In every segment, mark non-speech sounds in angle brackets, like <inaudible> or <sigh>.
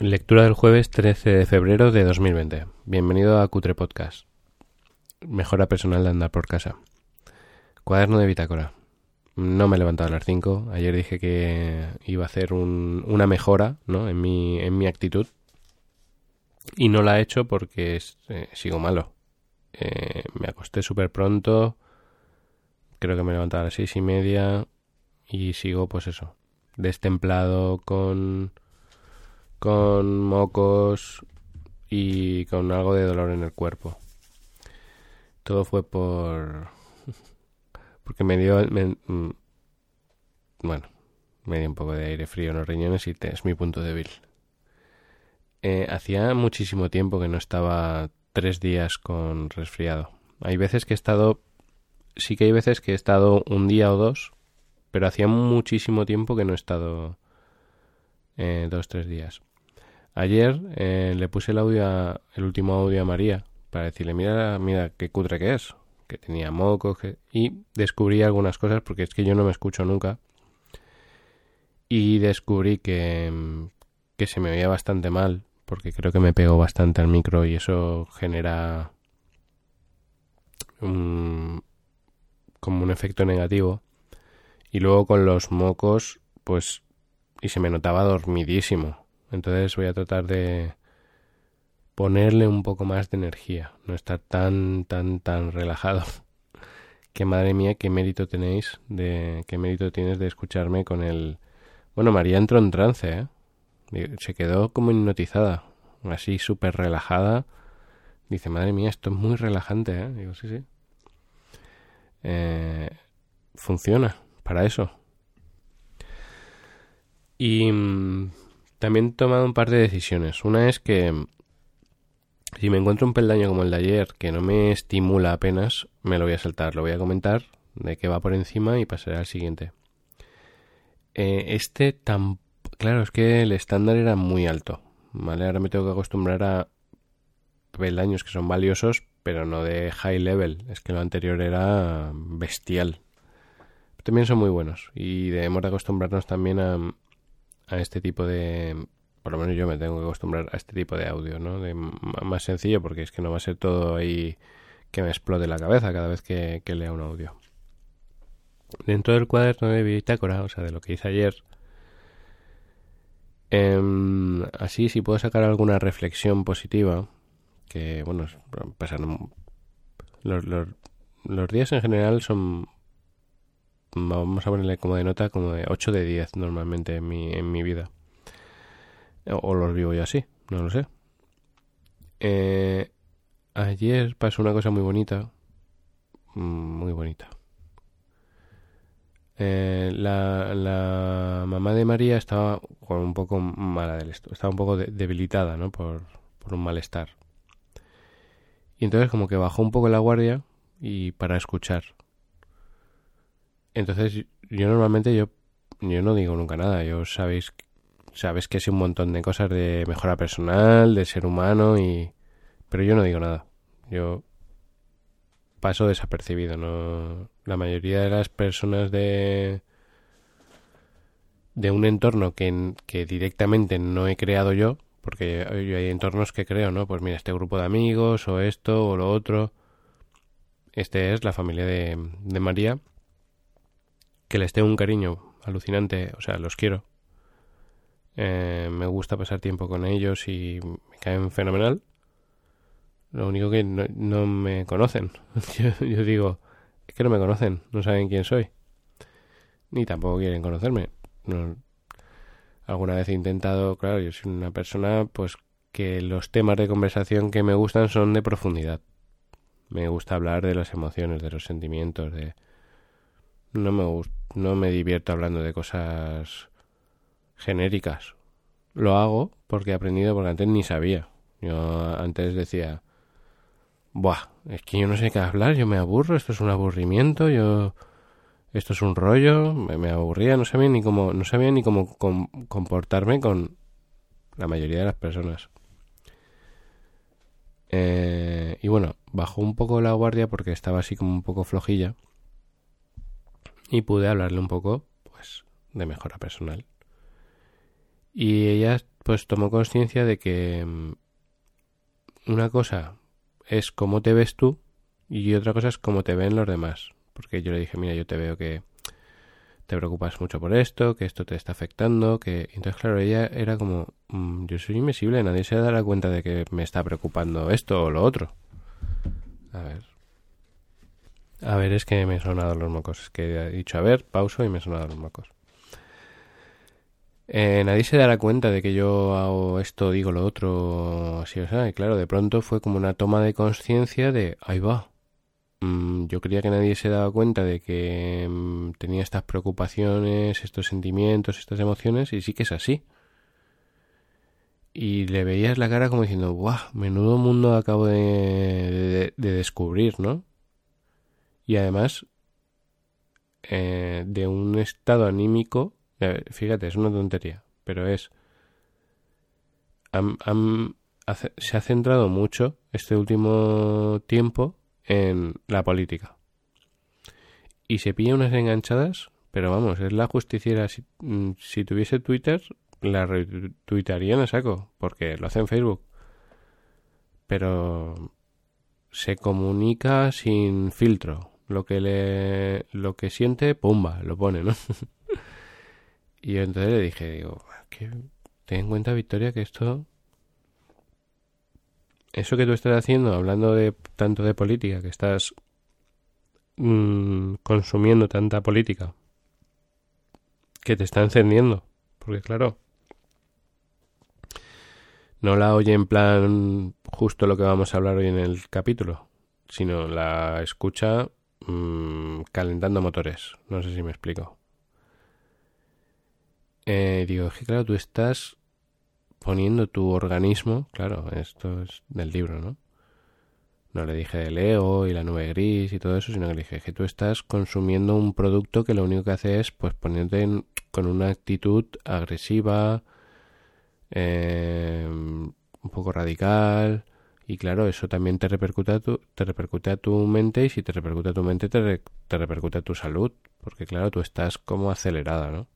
Lectura del jueves 13 de febrero de 2020. Bienvenido a Cutre Podcast. Mejora personal de andar por casa. Cuaderno de bitácora. No me he levantado a las 5. Ayer dije que iba a hacer una mejora ¿no? en, mi, en mi actitud. Y no la he hecho porque eh, sigo malo. Eh, me acosté súper pronto. Creo que me he levantado a las seis y media. Y sigo, pues eso. Destemplado con con mocos y con algo de dolor en el cuerpo. Todo fue por... <laughs> porque me dio... Mm, bueno, me dio un poco de aire frío en los riñones y es mi punto débil. Eh, hacía muchísimo tiempo que no estaba tres días con resfriado. Hay veces que he estado... Sí que hay veces que he estado un día o dos, pero hacía muchísimo tiempo que no he estado eh, dos, tres días. Ayer eh, le puse el audio el último audio a María para decirle, mira, mira qué cutre que es, que tenía mocos, y descubrí algunas cosas porque es que yo no me escucho nunca. Y descubrí que, que se me oía bastante mal, porque creo que me pego bastante al micro y eso genera como un efecto negativo. Y luego con los mocos, pues y se me notaba dormidísimo. Entonces voy a tratar de ponerle un poco más de energía, no estar tan, tan, tan relajado. <laughs> que madre mía, qué mérito tenéis de, qué mérito tienes de escucharme con el... Bueno, María entró en trance, ¿eh? Se quedó como hipnotizada, así súper relajada. Dice, madre mía, esto es muy relajante, ¿eh? Digo, sí, sí. Eh, funciona para eso. Y mm, también he tomado un par de decisiones. Una es que mm, si me encuentro un peldaño como el de ayer que no me estimula apenas, me lo voy a saltar, lo voy a comentar de qué va por encima y pasaré al siguiente. Eh, este tan... Claro, es que el estándar era muy alto. ¿Vale? Ahora me tengo que acostumbrar a peldaños que son valiosos, pero no de high level. Es que lo anterior era bestial. También son muy buenos y debemos de acostumbrarnos también a, a este tipo de por lo menos yo me tengo que acostumbrar a este tipo de audio, ¿no? De más sencillo porque es que no va a ser todo ahí que me explote la cabeza cada vez que, lea un audio. Dentro del cuaderno de bitácora, o sea, de lo que hice ayer, em, así si puedo sacar alguna reflexión positiva, que bueno, pasan los, los, los días en general son vamos a ponerle como de nota como de 8 de 10 normalmente en mi, en mi vida. O, los vivo yo así, no lo sé. Eh, ayer pasó una cosa muy bonita. Mm, muy bonita. Eh, la, la, mamá de María estaba con un poco mala del esto, estaba un poco debilitada, ¿no? Por, por un malestar. Y entonces como que bajó un poco la guardia y para escuchar. Entonces, yo normalmente yo, yo no digo nunca nada. Yo sabéis, sabes que es un montón de cosas de mejora personal, de ser humano y, pero yo no digo nada. Yo paso desapercibido. No, la mayoría de las personas de de un entorno que, que directamente no he creado yo, porque yo hay entornos que creo, ¿no? Pues mira, este grupo de amigos o esto o lo otro. Este es la familia de, de María que les tengo un cariño alucinante, o sea, los quiero. Eh, me gusta pasar tiempo con ellos y me caen fenomenal. Lo único que no, me conocen. <laughs> yo, digo, es que no me conocen, no saben quién soy. Ni tampoco quieren conocerme. alguna vez he intentado, claro, yo soy una persona pues que los temas de conversación que me gustan son de profundidad. Me gusta hablar de las emociones, de los sentimientos, de no me no me divierto hablando de cosas genéricas. Lo hago porque he aprendido porque antes ni sabía. Yo antes decía, "Buah, es que yo no sé qué hablar, yo me aburro, esto es un aburrimiento, yo esto es un rollo", me, aburría, no sabía ni cómo no sabía ni cómo comportarme con la mayoría de las personas. Eh, y bueno, bajó un poco la guardia porque estaba así como un poco flojilla y pude hablarle un poco, pues, de mejora personal. Y ella, pues tomó conciencia de que mm, una cosa es cómo te ves tú y otra cosa es cómo te ven los demás. Porque yo le dije, mira, yo te veo que te preocupas mucho por esto, que esto te está afectando, que... Entonces, claro, ella era como, mm, yo soy invisible, nadie se dará cuenta de que me está preocupando esto o lo otro. A ver. A ver, es que me he sonado los mocos. Es que he dicho, a ver, pauso y me he sonado los mocos. Eh, nadie se dará cuenta de que yo hago esto, digo lo otro, así o sea. Y claro, de pronto fue como una toma de conciencia de, ahí va, Mm, yo creía que nadie se daba cuenta de que mm, tenía estas preocupaciones, estos sentimientos, estas emociones, y sí que es así. Y le veías la cara como diciendo, ¡guau! Menudo mundo acabo de, descubrir, ¿no? Y además, eh, de un estado anímico, fíjate, es una tontería, pero es... se ha centrado mucho este último tiempo en la política. Y se pilla unas enganchadas, pero vamos, es la justiciera. Si, mm, tuviese Twitter, la retuitarían a saco, porque lo hace en Facebook. Pero se comunica sin filtro. Lo que le lo que siente, pumba, lo pone, ¿no? <laughs> y entonces le dije, digo, que ten en cuenta, Victoria, que esto eso que tú estás haciendo, hablando de tanto de política, que estás mm, consumiendo tanta política, que te está encendiendo, porque claro, no la oye en plan justo lo que vamos a hablar hoy en el capítulo, sino la escucha mm, calentando motores. No sé si me explico. Eh, digo, que claro, tú estás poniendo tu organismo, claro, esto es del libro, ¿no? No le dije de Leo y la nube gris y todo eso, sino que le dije que tú estás consumiendo un producto que lo único que hace es pues ponerte con una actitud agresiva, eh, un poco radical, y claro, eso también te repercute a tu, te repercute a tu mente y si te repercute a tu mente te, te repercute a tu salud, porque claro, tú estás como acelerada, ¿no?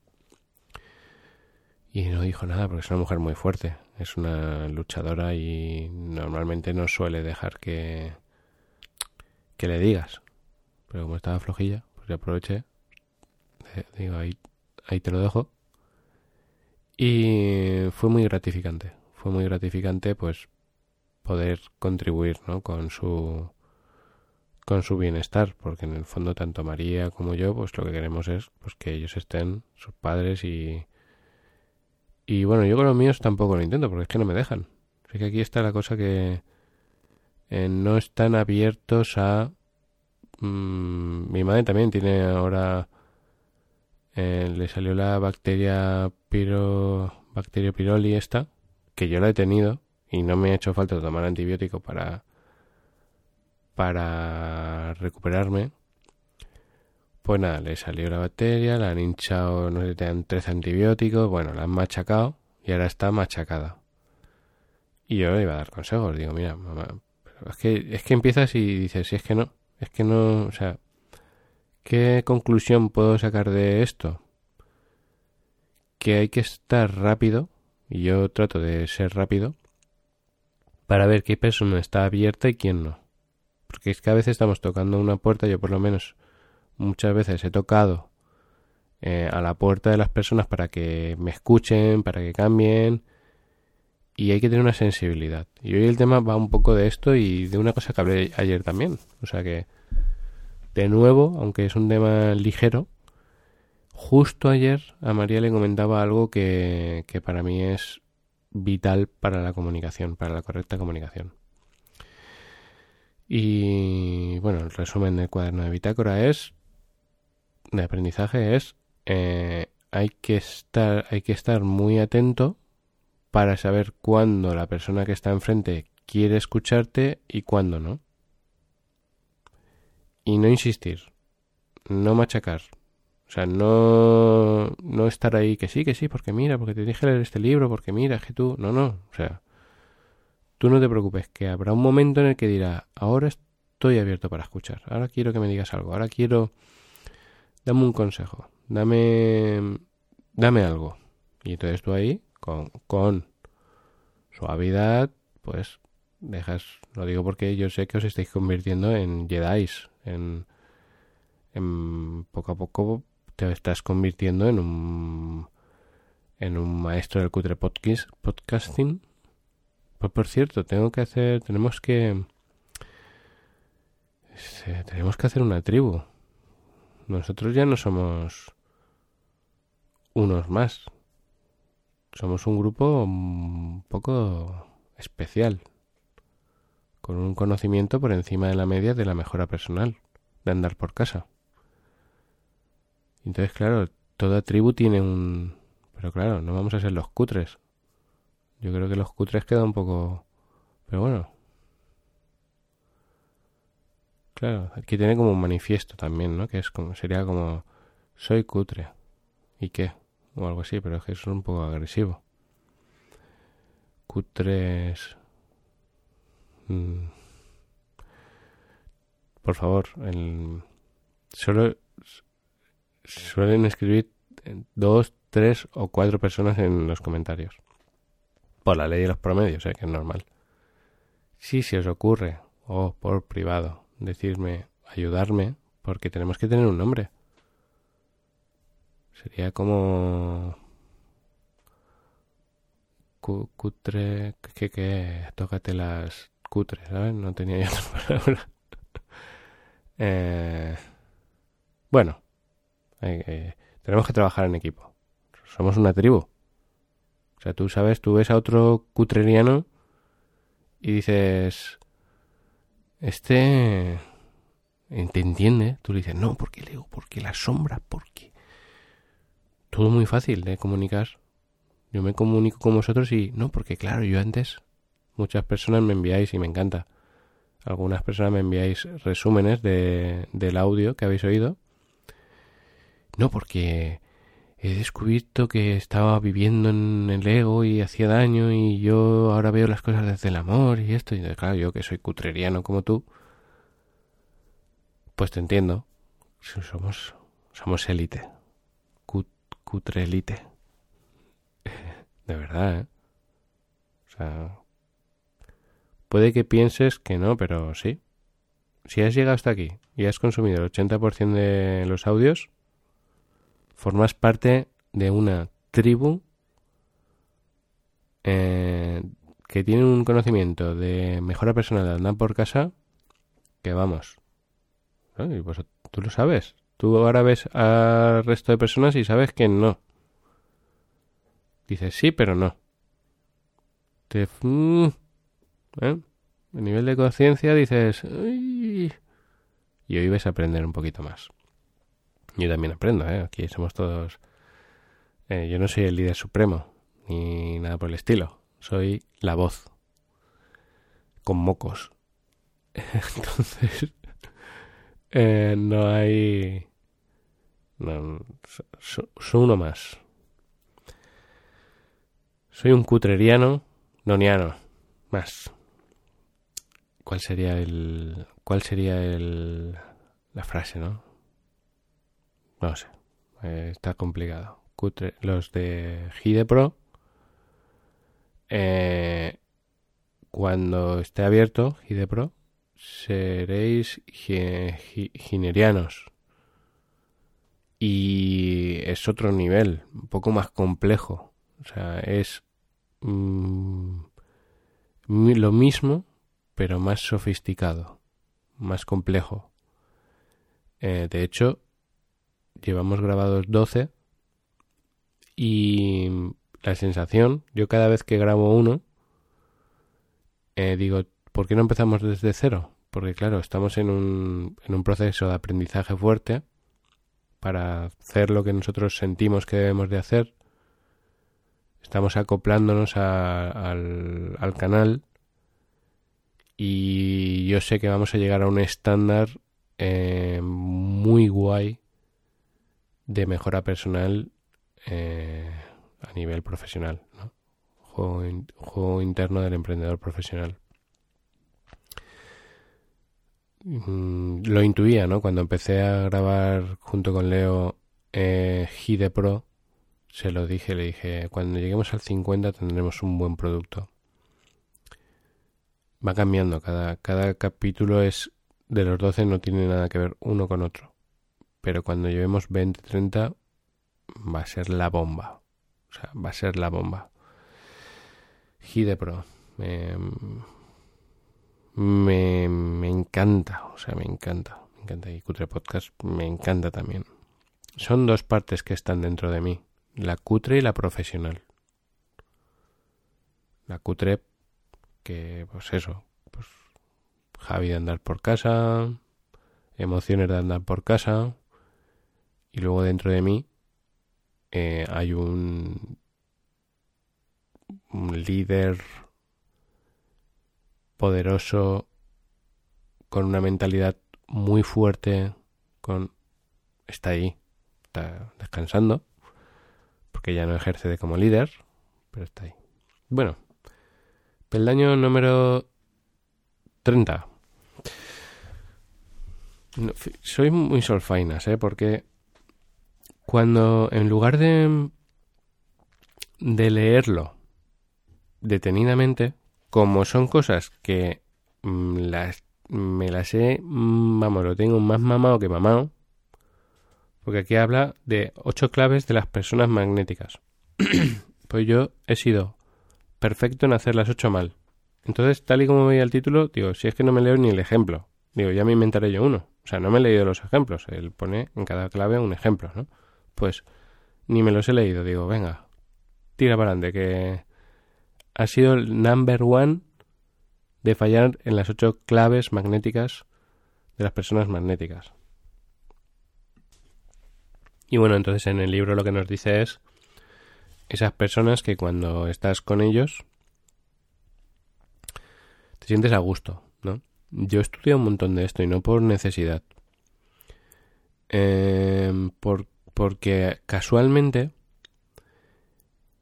Y no dijo nada porque es una mujer muy fuerte. Es una luchadora y normalmente no suele dejar que, que le digas. Pero como estaba flojilla, pues ya aproveché. Digo, ahí, ahí te lo dejo. Y fue muy gratificante. Fue muy gratificante pues poder contribuir ¿no? con su con su bienestar porque en el fondo tanto María como yo pues lo que queremos es pues que ellos estén sus padres y y bueno, yo con los míos tampoco lo intento porque es que no me dejan. Así que aquí está la cosa que eh, no están abiertos a... Mm, mi madre también tiene ahora... Eh, le salió la bacteria piro, bacterio piroli esta, que yo la he tenido y no me ha hecho falta tomar antibiótico para para recuperarme pues nada, le salió la bacteria, la han hinchado, no sé, te dan tres antibióticos, bueno, la han machacado y ahora está machacada. Y yo le iba a dar consejos, digo, mira, mamá, es que, es que empiezas y dices, si es que no, es que no, o sea, ¿qué conclusión puedo sacar de esto? Que hay que estar rápido, y yo trato de ser rápido, para ver qué persona está abierta y quién no. Porque es que a veces estamos tocando una puerta, yo por lo menos muchas veces he tocado eh, a la puerta de las personas para que me escuchen, para que cambien y hay que tener una sensibilidad. Y hoy el tema va un poco de esto y de una cosa que hablé ayer también. O sea que, de nuevo, aunque es un tema ligero, justo ayer a María le comentaba algo que, que para mí es vital para la comunicación, para la correcta comunicación. Y bueno, el resumen del cuaderno de bitácora es de aprendizaje es eh, hay que estar hay que estar muy atento para saber cuándo la persona que está enfrente quiere escucharte y cuándo no. Y no insistir, no machacar. O sea, no, no estar ahí que sí, que sí, porque mira, porque te dije leer este libro, porque mira, que tú... No, no, o sea, tú no te preocupes, que habrá un momento en el que dirá, ahora estoy abierto para escuchar, ahora quiero que me digas algo, ahora quiero dame un consejo, dame, dame algo. Y entonces tú ahí, con, con Suavidad, pues dejas, lo digo porque yo sé que os estáis convirtiendo en Jedi's, en, en poco a poco te estás convirtiendo en un en un maestro del cutre podcast, podcasting. Pues por cierto, tengo que hacer, tenemos que tenemos que hacer una tribu. Nosotros ya no somos unos más. Somos un grupo un poco especial, con un conocimiento por encima de la media de la mejora personal, de andar por casa. Entonces, claro, toda tribu tiene un... Pero claro, no vamos a ser los cutres. Yo creo que los cutres queda un poco... Pero bueno. Claro, aquí tiene como un manifiesto también, ¿no? Que es como, sería como, soy cutre. ¿Y qué? O algo así, pero es que es un poco agresivo. Cutres... Mm. Por favor, el... solo suelen escribir dos, tres o cuatro personas en los comentarios. Por la ley de los promedios, ¿eh? que es normal. Si se os ocurre, o por privado, decirme, ayudarme, porque tenemos que tener un nombre. Sería como... Cutre... que que Tócate las cutres, ¿sabes? No tenía yo otra <laughs> palabra. eh... Bueno, eh, tenemos que trabajar en equipo. Somos una tribu. O sea, tú sabes, tú ves a otro cutreriano y dices, este te entiende. Tú le dices, no, porque Leo, porque la sombra, porque... Todo muy fácil de comunicar. Yo me comunico con vosotros y no, porque claro, yo antes muchas personas me enviáis y me encanta. Algunas personas me enviáis resúmenes de, del audio que habéis oído no, porque he descubierto que estaba viviendo en el ego y hacía daño y yo ahora veo las cosas desde el amor y esto. Y claro, yo que soy cutreriano como tú, pues te entiendo. Somos, somos élite. cutre élite. <laughs> De verdad, ¿eh? O sea, puede que pienses que no, pero sí. Si has llegado hasta aquí y has consumido el 80% de los audios, formas parte de una tribu eh, que tiene un conocimiento de mejora personal andar por casa que vamos. Y pues, tú lo sabes. Tú ahora ves al resto de personas y sabes que no. Dices sí, pero no. Te, mm, ¿eh? Nivel de conciencia dices... y hoy ves a aprender un poquito más. Yo también aprendo, ¿eh? Aquí somos todos... Eh, yo no soy el líder supremo, ni nada por el estilo. Soy la voz. Con mocos. <laughs> Entonces... Eh, no hay... No, soy uno más. Soy un cutreriano noniano. Más. ¿Cuál sería el... ¿Cuál sería el... La frase, ¿no? No sé. Eh, está complicado. los de Gidepro. Eh, cuando esté abierto Gidepro, seréis ginerianos. Y es otro nivel, un poco más complejo. O sea, es mm, lo mismo, pero más sofisticado, más complejo. Eh, de hecho, llevamos grabados 12 y la sensación, yo cada vez que grabo uno, eh, digo, ¿por qué no empezamos desde cero? Porque claro, estamos en un, en un proceso de aprendizaje fuerte para hacer lo que nosotros sentimos que debemos de hacer. Estamos acoplándonos al, al canal y yo sé que vamos a llegar a un estándar eh, muy guay de mejora personal eh, a nivel profesional, ¿no? Juego, interno del emprendedor profesional. Mm, lo intuía, ¿no? Cuando empecé a grabar junto con Leo eh, Gide Pro, se lo dije, le dije, cuando lleguemos al 50 tendremos un buen producto. va cambiando. Cada, cada capítulo es de los 12 no tiene nada que ver uno con otro. Pero cuando llevemos 20, 30 va a ser la bomba. O sea, va a ser la bomba. Hidepro. Me, me, me encanta. O sea, me encanta. Me encanta. Y Cutre Podcast me encanta también. Son dos partes que están dentro de mí. La cutre y la profesional. La cutre que, pues eso, pues Javi de andar por casa, emociones de andar por casa, y luego dentro de mí eh, hay un, líder poderoso con una mentalidad muy fuerte, con está ahí, está descansando, porque ya no ejerce de como líder, pero está ahí. Bueno, peldaño número 30. soy muy solfainas, ¿eh? Porque cuando en lugar de, de leerlo detenidamente, como son cosas que mm, las, me las he, mm, vamos, lo tengo más mamado que mamado, porque aquí habla de ocho claves de las personas magnéticas. <clears throat> pues yo he sido perfecto en hacer las ocho mal. Entonces, tal y como veía el título, digo, si es que no me leo ni el ejemplo, digo, ya me inventaré yo uno. O sea, no me he leído los ejemplos, él pone en cada clave un ejemplo, ¿no? Pues ni me los he leído. Digo, venga, tira para adelante, que ha sido el number one de fallar en las ocho claves magnéticas de las personas magnéticas. Y bueno, entonces en el libro lo que nos dice es esas personas que cuando estás con ellos te sientes a gusto, ¿no? Yo he estudiado un montón de esto y no por necesidad. Eh, por, porque casualmente,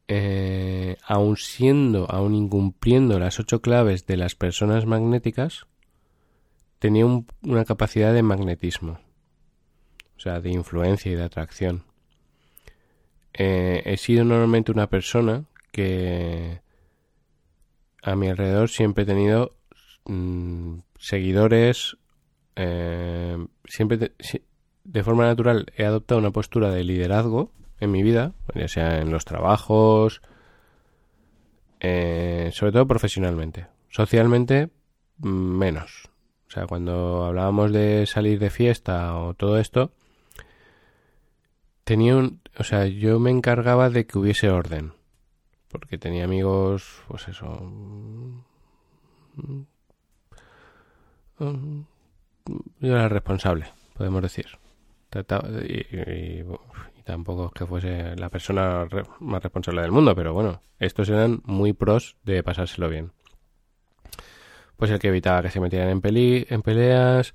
eh, aun siendo, aun incumpliendo las ocho claves de las personas magnéticas, tenía una capacidad de magnetismo, o sea, de influencia y de atracción. Eh, he sido normalmente una persona que a mi alrededor siempre he tenido mm, seguidores, eh, siempre de forma natural he adoptado una postura de liderazgo en mi vida, ya sea en los trabajos, eh, sobre todo profesionalmente. Socialmente, menos. O sea, cuando hablábamos de salir de fiesta o todo esto, tenía un, o sea, yo me encargaba de que hubiese orden, porque tenía amigos, pues eso, yo era responsable, podemos decir y, tampoco es que fuese la persona más responsable del mundo, pero bueno, estos eran muy pros de pasárselo bien. Pues el que evitaba que se metieran en, peli, en peleas,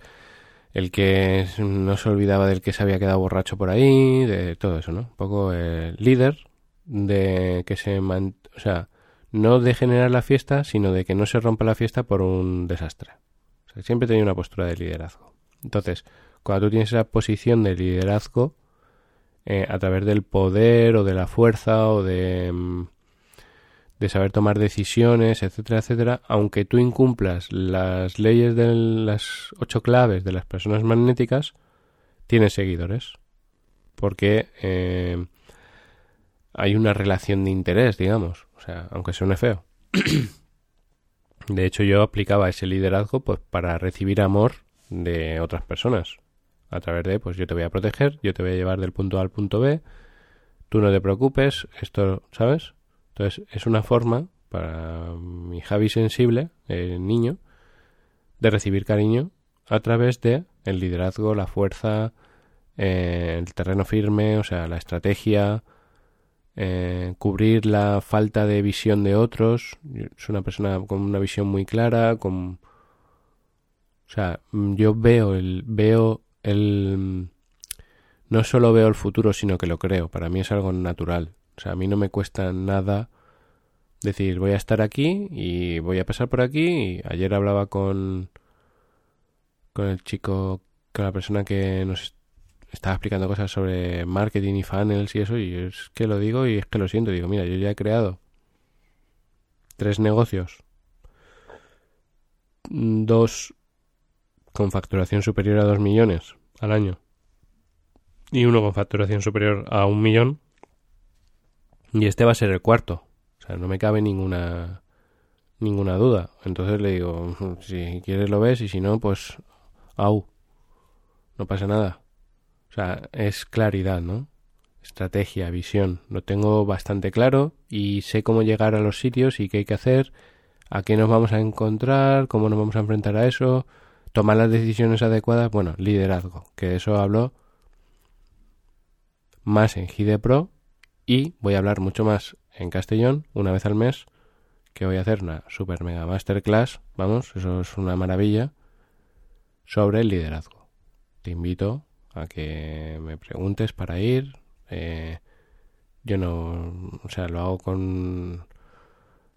el que no se olvidaba del que se había quedado borracho por ahí, de todo eso, ¿no? Un poco el líder de que se... o sea, no de generar la fiesta, sino de que no se rompa la fiesta por un desastre. O sea, siempre tenía una postura de liderazgo. Entonces, cuando tú tienes esa posición de liderazgo, eh, a través del poder o de la fuerza o de, mm, de saber tomar decisiones, etcétera, etcétera, aunque tú incumplas las leyes de las ocho claves de las personas magnéticas, tienes seguidores. Porque eh, hay una relación de interés, digamos. O sea, aunque suene feo. <clears throat> de hecho, yo aplicaba ese liderazgo pues para recibir amor de otras personas a través de, pues yo te voy a proteger, yo te voy a llevar del punto A al punto B, tú no te preocupes, esto, ¿sabes? Entonces es una forma para mi Javi sensible, el niño, de recibir cariño a través de el liderazgo, la fuerza, eh, el terreno firme, o sea, la estrategia, eh, cubrir la falta de visión de otros. Es una persona con una visión muy clara, con o sea, yo veo el veo el... No solo veo el futuro, sino que lo creo. Para mí es algo natural. O sea, a mí no me cuesta nada decir, voy a estar aquí y voy a pasar por aquí. Y ayer hablaba con, con el chico, con la persona que nos estaba explicando cosas sobre marketing y funnels y eso. Y es que lo digo y es que lo siento. Digo, mira, yo ya he creado tres negocios dos con facturación superior a 2 millones al año y uno con facturación superior a un millón y este va a ser el cuarto. O sea, no me cabe ninguna ninguna duda. Entonces le digo, si quieres lo ves y si no, pues au. No pasa nada. O sea, es claridad, ¿no? Estrategia, visión. Lo tengo bastante claro y sé cómo llegar a los sitios y qué hay que hacer, a qué nos vamos a encontrar, cómo nos vamos a enfrentar a eso, tomar las decisiones adecuadas. Bueno, liderazgo, que de eso hablo más en GIDE Pro y voy a hablar mucho más en Castellón una vez al mes que voy a hacer una super mega masterclass, vamos, eso es una maravilla, sobre el liderazgo. Te invito a que me preguntes para ir. Eh, yo no, o sea, lo hago con...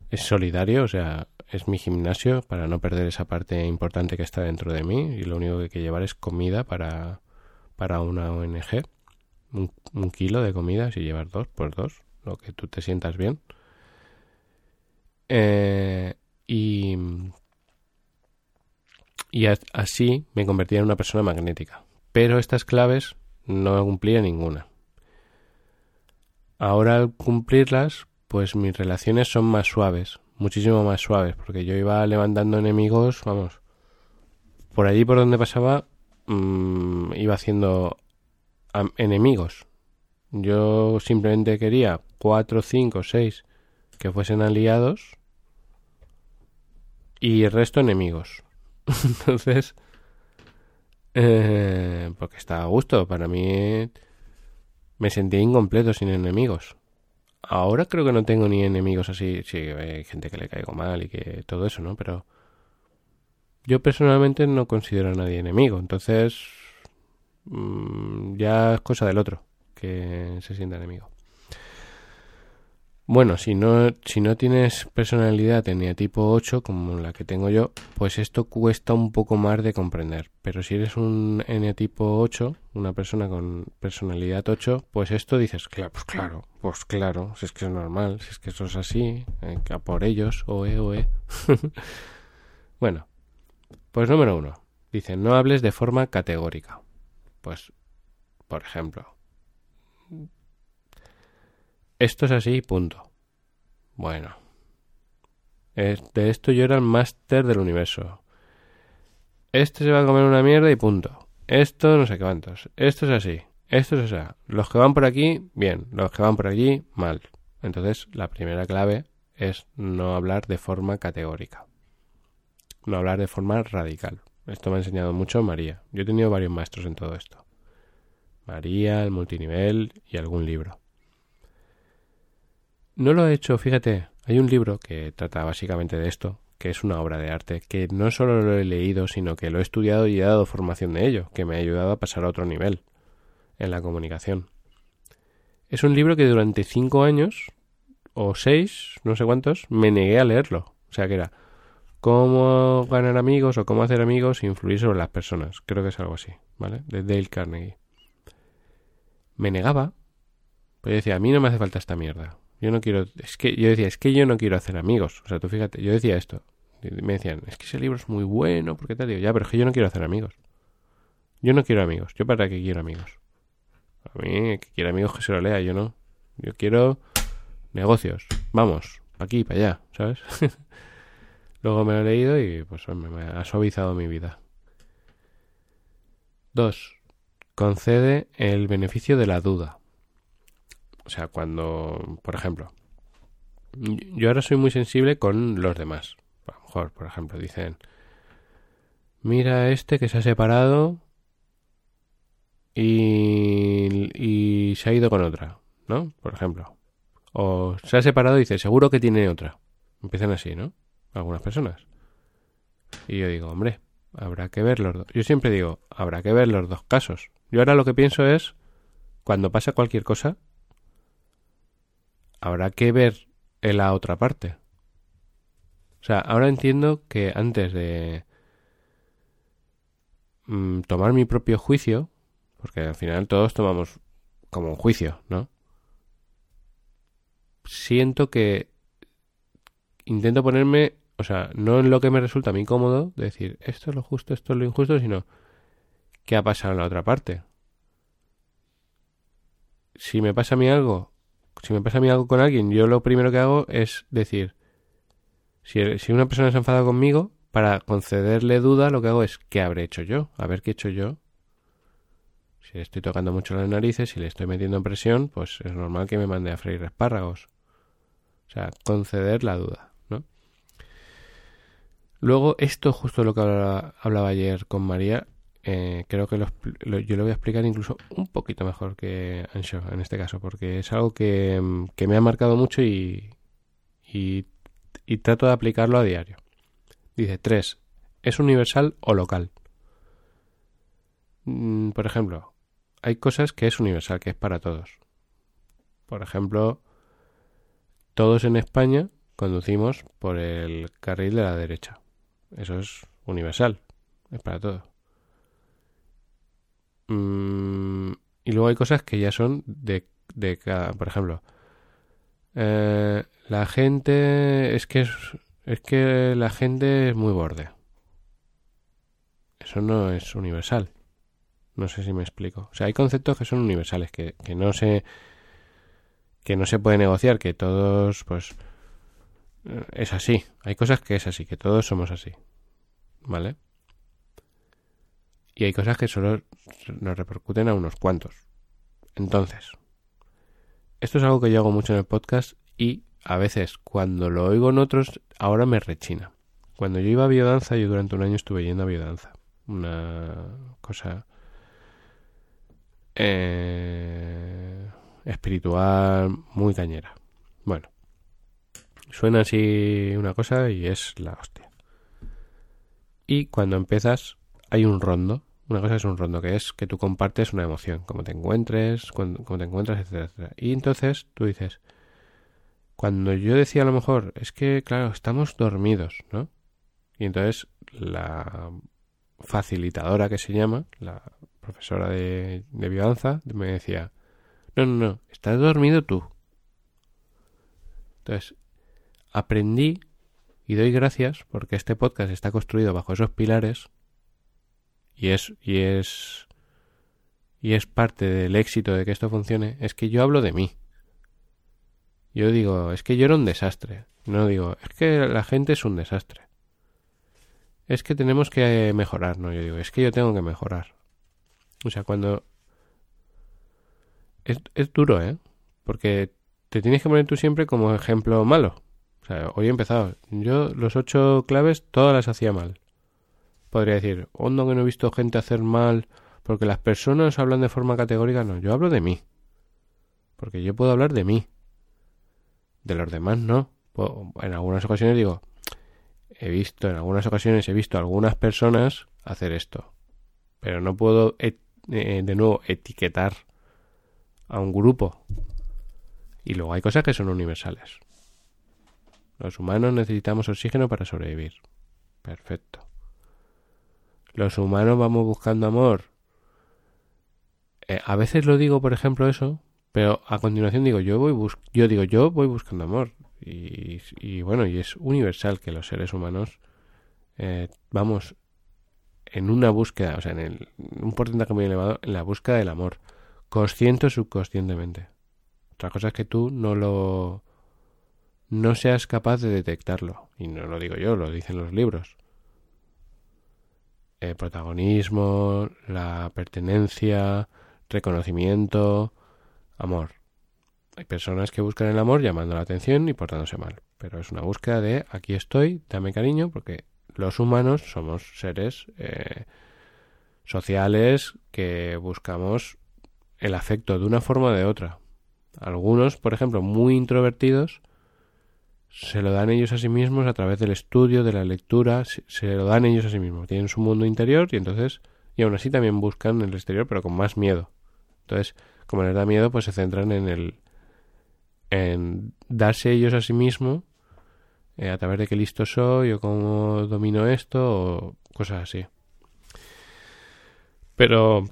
Es solidario, o sea, es mi gimnasio para no perder esa parte importante que está dentro de mí y lo único que hay que llevar es comida para, para una ONG. Un, kilo de comida, si llevas dos, pues dos, lo que tú te sientas bien. Eh, y, y así me convertía en una persona magnética. Pero estas claves no cumplía ninguna. Ahora al cumplirlas, pues mis relaciones son más suaves, muchísimo más suaves, porque yo iba levantando enemigos, vamos, por allí por donde pasaba, mmm, iba haciendo enemigos. Yo simplemente quería cuatro, cinco, seis que fuesen aliados y el resto enemigos. <laughs> Entonces, eh, porque estaba a gusto, para mí me sentía incompleto sin enemigos. Ahora creo que no tengo ni enemigos así, sí, hay gente que le caigo mal y que todo eso, ¿no? Pero yo personalmente no considero a nadie enemigo, entonces mm, ya es cosa del otro que se sienta enemigo. Bueno, si no, si no tienes personalidad en tipo 8 como la que tengo yo, pues esto cuesta un poco más de comprender. Pero si eres un tipo 8, una persona con personalidad 8, pues esto dices, claro, pues claro, pues claro, si es que es normal, si es que eso es así, eh, por ellos, oe, oe. <laughs> bueno, pues número uno, dice, no hables de forma categórica. Pues, por ejemplo, esto es así, punto. Bueno. De esto yo era el máster del universo. Este se va a comer una mierda y punto. Esto no sé cuántos. Esto es así. Esto es así. Los que van por aquí, bien. Los que van por allí, mal. Entonces, la primera clave es no hablar de forma categórica. No hablar de forma radical. Esto me ha enseñado mucho María. Yo he tenido varios maestros en todo esto. María, el multinivel y algún libro. No lo he hecho, fíjate, hay un libro que trata básicamente de esto, que es una obra de arte, que no solo lo he leído, sino que lo he estudiado y he dado formación de ello, que me ha ayudado a pasar a otro nivel en la comunicación. Es un libro que durante cinco años, o seis, no sé cuántos, me negué a leerlo. O sea que era cómo ganar amigos o cómo hacer amigos e influir sobre las personas. Creo que es algo así, ¿vale? De Dale Carnegie. Me negaba, pues decía, a mí no me hace falta esta mierda. Yo no quiero, es que yo decía, es que yo no quiero hacer amigos. O sea, tú fíjate, yo decía esto. Me decían, es que ese libro es muy bueno, ¿por qué tal? Digo, ya, pero es que yo no quiero hacer amigos. Yo no quiero amigos. ¿Yo para qué quiero amigos? A mí, que quiera amigos que se lo lea, yo no. Yo quiero negocios. Vamos, aquí, para allá, ¿sabes? <laughs> Luego me lo he leído y pues me ha suavizado mi vida. Dos. Concede el beneficio de la duda. O sea, cuando, por ejemplo, yo ahora soy muy sensible con los demás. A lo mejor, por ejemplo, dicen, mira este que se ha separado y, y se ha ido con otra, ¿no? Por ejemplo. O se ha separado y dice, seguro que tiene otra. Empiezan así, ¿no? Algunas personas. Y yo digo, hombre, habrá que ver los dos. Yo siempre digo, habrá que ver los dos casos. Yo ahora lo que pienso es, cuando pasa cualquier cosa, habrá que ver en la otra parte. O sea, ahora entiendo que antes de mm, tomar mi propio juicio, porque al final todos tomamos como un juicio, ¿no? Siento que intento ponerme o sea, no en lo que me resulta a mí cómodo, decir esto es lo justo, esto es lo injusto, sino qué ha pasado en la otra parte. Si me pasa a mí algo, si me pasa a mí algo con alguien, yo lo primero que hago es decir, si, una persona se enfada conmigo, para concederle duda, lo que hago es qué habré hecho yo, a ver qué he hecho yo. Si le estoy tocando mucho las narices, si le estoy metiendo en presión, pues es normal que me mande a freír espárragos. O sea, conceder la duda, ¿no? Luego, esto justo lo que hablaba, ayer con María, eh, creo que yo lo voy a explicar incluso un poquito mejor que Ansho en este caso, porque es algo que, me ha marcado mucho y, y, trato de aplicarlo a diario. Dice 3. ¿Es universal o local? Mm, por ejemplo, hay cosas que es universal, que es para todos. Por ejemplo, todos en España conducimos por el carril de la derecha. Eso es universal, es para todos. Mm, y luego hay cosas que ya son de, de cada, por ejemplo, eh, la gente es que es, es que la gente es muy borde. Eso no es universal. No sé si me explico. O sea, hay conceptos que son universales, que, que no se que no se puede negociar, que todos, pues, eh, es así. Hay cosas que es así, que todos somos así. ¿Vale? Y hay cosas que solo nos repercuten a unos cuantos. Entonces, esto es algo que yo hago mucho en el podcast y a veces cuando lo oigo en otros, ahora me rechina. Cuando yo iba a biodanza, yo durante un año estuve yendo a biodanza. Una cosa eh, espiritual muy cañera. Bueno, suena así una cosa y es la hostia. Y cuando empiezas hay un rondo. Una cosa es un rondo, que es que tú compartes una emoción, cómo te encuentres, cómo te encuentras, etcétera. Y entonces tú dices, cuando yo decía a lo mejor, es que, claro, estamos dormidos, ¿no? Y entonces la facilitadora que se llama, la profesora de, de biodanza, me decía, no, no, no, estás dormido tú. Entonces, aprendí y doy gracias porque este podcast está construido bajo esos pilares y es y es y es parte del éxito de que esto funcione, es que yo hablo de mí. Yo digo, es que yo era un desastre. No digo, es que la gente es un desastre. Es que tenemos que mejorar, no, yo digo, es que yo tengo que mejorar. O sea, cuando es, es duro, ¿eh? Porque te tienes que poner tú siempre como ejemplo malo. O sea, hoy he empezado. Yo los ocho claves todas las hacía mal. Podría decir, hondo que no he visto gente hacer mal porque las personas hablan de forma categórica. No, yo hablo de mí. Porque yo puedo hablar de mí. De los demás no. En algunas ocasiones digo, he visto, en algunas ocasiones he visto a algunas personas hacer esto. Pero no puedo, eh, de nuevo, etiquetar a un grupo. Y luego hay cosas que son universales. Los humanos necesitamos oxígeno para sobrevivir. Perfecto. Los humanos vamos buscando amor. Eh, a veces lo digo, por ejemplo, eso, pero a continuación digo, yo voy bus yo digo, yo voy buscando amor. Y, y, bueno, y es universal que los seres humanos eh, vamos en una búsqueda, o sea, en el, un porcentaje muy elevado en la búsqueda del amor consciente o subconscientemente. Otra cosa es que tú no lo no seas capaz de detectarlo. Y no lo digo yo, lo dicen los libros. El protagonismo, la pertenencia, reconocimiento, amor. Hay personas que buscan el amor llamando la atención y portándose mal. Pero es una búsqueda de aquí estoy, dame cariño, porque los humanos somos seres eh, sociales que buscamos el afecto de una forma o de otra. Algunos, por ejemplo, muy introvertidos, se lo dan ellos a sí mismos a través del estudio, de la lectura, se lo dan ellos a sí mismos. Tienen su mundo interior y entonces, y aún así también buscan el exterior, pero con más miedo. Entonces, como les da miedo, pues se centran en el, en darse ellos a sí mismos eh, a través de qué listo soy o cómo domino esto o cosas así. Pero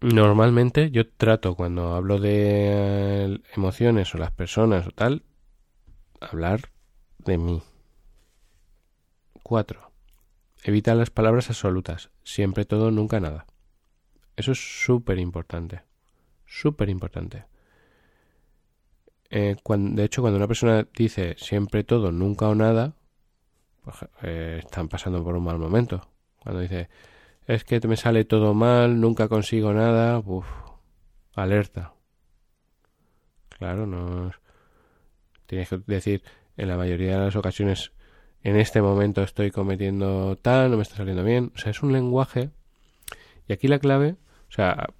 Normalmente yo trato cuando hablo de emociones o las personas o tal, hablar de mí. 4. Evita las palabras absolutas. Siempre todo, nunca nada. Eso es súper importante. Súper importante. Eh, de hecho, cuando una persona dice siempre todo, nunca o nada, pues, eh, están pasando por un mal momento. Cuando dice es que me sale todo mal, nunca consigo nada, uff, alerta. Claro, no. Tienes que decir, en la mayoría de las ocasiones, en este momento estoy cometiendo tal, no me está saliendo bien. O sea, es un lenguaje. Y aquí la clave, o sea,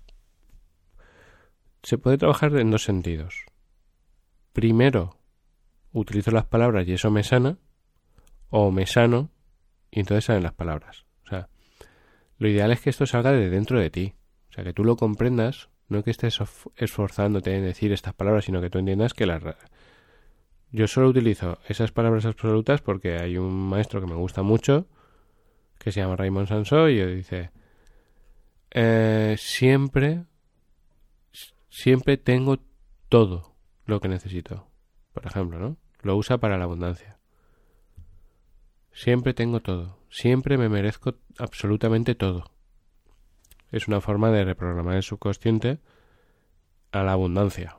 se puede trabajar en dos sentidos. Primero, utilizo las palabras y eso me sana, o me sano y entonces salen las palabras. O sea, lo ideal es que esto salga de dentro de ti. O sea, que tú lo comprendas, no que estés esforzándote en decir estas palabras, sino que tú entiendas que las... Yo solo utilizo esas palabras absolutas porque hay un maestro que me gusta mucho, que se llama Raymond Sansó, y dice, eh, siempre, siempre tengo todo lo que necesito. Por ejemplo, ¿no? Lo usa para la abundancia. Siempre tengo todo. Siempre me merezco absolutamente todo. Es una forma de reprogramar el subconsciente a la abundancia.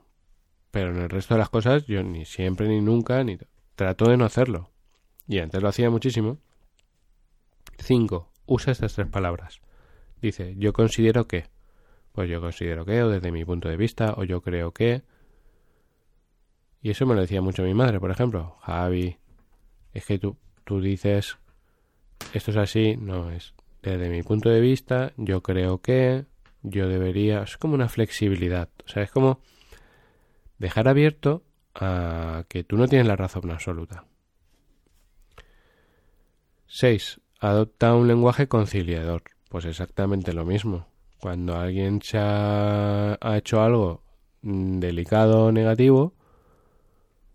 Pero en el resto de las cosas yo ni siempre ni nunca ni trato de no hacerlo. Y antes lo hacía muchísimo. 5. Usa estas tres palabras. Dice, yo considero que. Pues yo considero que, o desde mi punto de vista, o yo creo que. Y eso me lo decía mucho mi madre, por ejemplo. Javi, es que tú tú dices esto es así, no es. Desde mi punto de vista, yo creo que yo debería. Es como una flexibilidad. O sea, es como dejar abierto a que tú no tienes la razón absoluta. 6. Adopta un lenguaje conciliador. Pues exactamente lo mismo. Cuando alguien ha hecho algo delicado o negativo,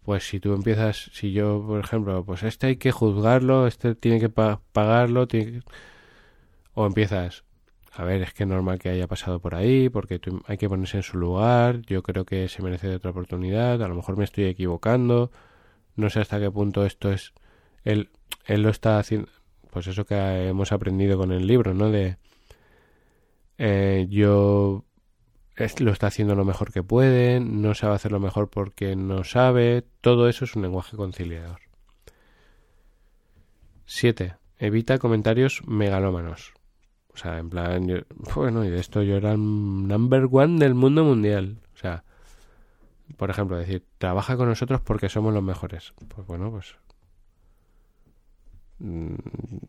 pues si tú empiezas, si yo, por ejemplo, pues este hay que juzgarlo, este tiene que pagarlo, o empiezas, a ver, es que es normal que haya pasado por ahí, porque hay que ponerse en su lugar, yo creo que se merece otra oportunidad, a lo mejor me estoy equivocando, no sé hasta qué punto esto es, él, él lo está haciendo, pues eso que hemos aprendido con el libro, ¿no? De eh, yo lo está haciendo lo mejor que puede, no sabe hacerlo mejor porque no sabe, todo eso es un lenguaje conciliador. 7. Evita comentarios megalómanos. O sea, en plan, bueno, y de esto yo era el number one del mundo mundial. O sea, por ejemplo, decir, trabaja con nosotros porque somos los mejores. Pues bueno, pues mm,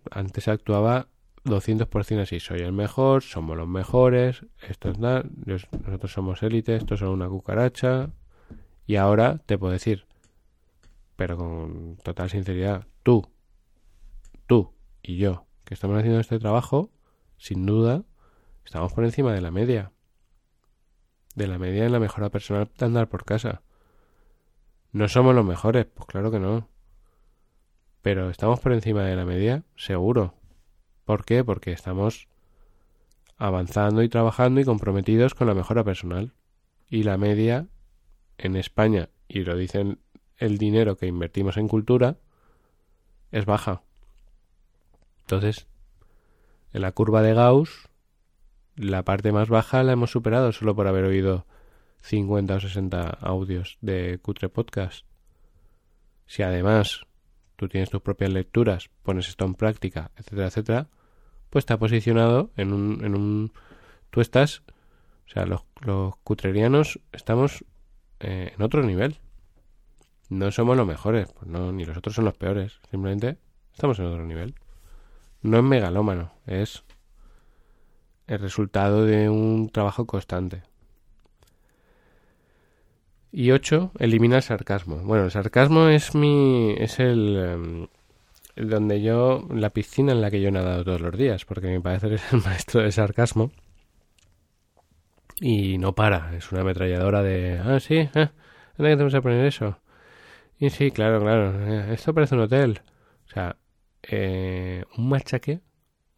antes actuaba 200% así, soy el mejor, somos los mejores, esto es nada, nosotros somos élite, esto son una cucaracha. Y ahora te puedo decir, pero con total sinceridad, tú, tú y yo, que estamos haciendo este trabajo, sin duda, estamos por encima de la media. De la media en la mejora personal de andar por casa. ¿No somos los mejores? Pues claro que no. Pero estamos por encima de la media, seguro. ¿Por qué? Porque estamos avanzando y trabajando y comprometidos con la mejora personal. Y la media en España, y lo dicen el dinero que invertimos en cultura, es baja. Entonces, en la curva de Gauss, la parte más baja la hemos superado solo por haber oído 50 o 60 audios de Cutre Podcast. Si además tú tienes tus propias lecturas, pones esto en práctica, etcétera, etcétera, pues está posicionado en un, en un tú estás, o sea, los, los cutrerianos estamos eh, en otro nivel. No somos los mejores, pues no, ni los otros son los peores, simplemente estamos en otro nivel. No es megalómano, es el resultado de un trabajo constante. Y ocho, elimina el sarcasmo. Bueno, el sarcasmo es mi. es el. Em, donde yo. la piscina en la que yo he nadado todos los días, porque mi padre es el <laughs> maestro de sarcasmo. Y no para, es una ametralladora de. Ah, sí, eh, ¿dónde que te a poner eso? Y sí, claro, claro, eh, esto parece un hotel. O sea, eh, un machaque,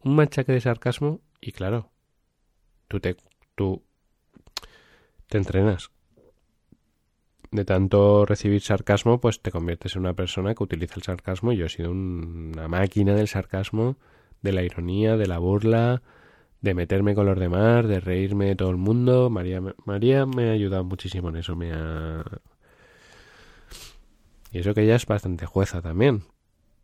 un machaque de sarcasmo, y claro, tú te. tú. te entrenas de tanto recibir sarcasmo, pues te conviertes en una persona que utiliza el sarcasmo. Yo he sido una máquina del sarcasmo, de la ironía, de la burla, de meterme con los demás, de reírme de todo el mundo. María, María me ha ayudado muchísimo en eso. Me ha... Y eso que ella es bastante jueza también.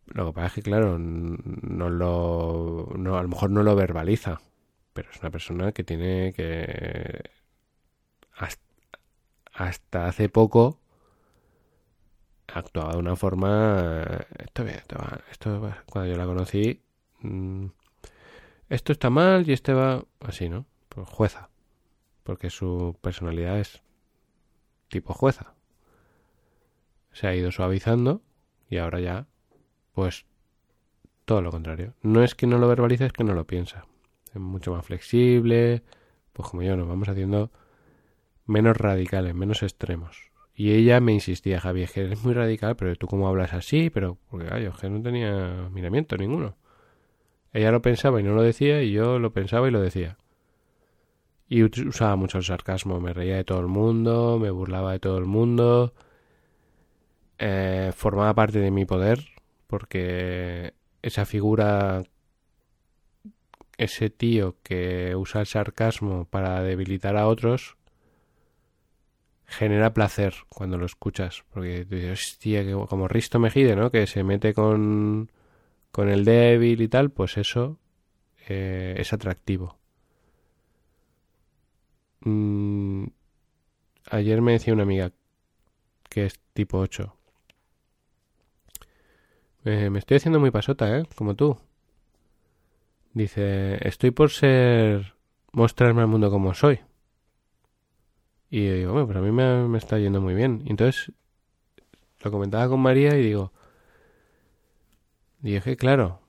Lo que pasa es que, claro, no lo. No, a lo mejor no lo verbaliza. Pero es una persona que tiene que. Hasta, hace poco actuaba de una forma. Esto, esto, esto cuando yo la conocí. Mm, esto está mal y este va así, ¿no? Pues jueza. Porque su personalidad es tipo jueza. Se ha ido suavizando y ahora ya, pues todo lo contrario. No es que no lo verbalice, es que no lo piensa. Es mucho más flexible, pues como yo, nos vamos haciendo menos radicales, menos extremos. Y ella me insistía, Javier, que eres muy radical, pero tú cómo hablas así, pero porque ay, que no tenía miramiento ninguno. Ella lo pensaba y no lo decía, y yo lo pensaba y lo decía. Y usaba mucho el sarcasmo, me reía de todo el mundo, me burlaba de todo el mundo. Eh, formaba parte de mi poder, porque esa figura, ese tío que usa el sarcasmo para debilitar a otros, genera placer cuando lo escuchas. Porque hostia, como Risto Mejide, ¿no? Que se mete con con el débil y tal, pues eso eh, es atractivo. Mm, ayer me decía una amiga que es tipo 8. Eh, me estoy haciendo muy pasota, ¿eh? Como tú. Dice, estoy por ser... mostrarme al mundo como soy. Y yo digo, bueno, pues a mí me, me está yendo muy bien. Y entonces lo comentaba con María y digo, dije, claro,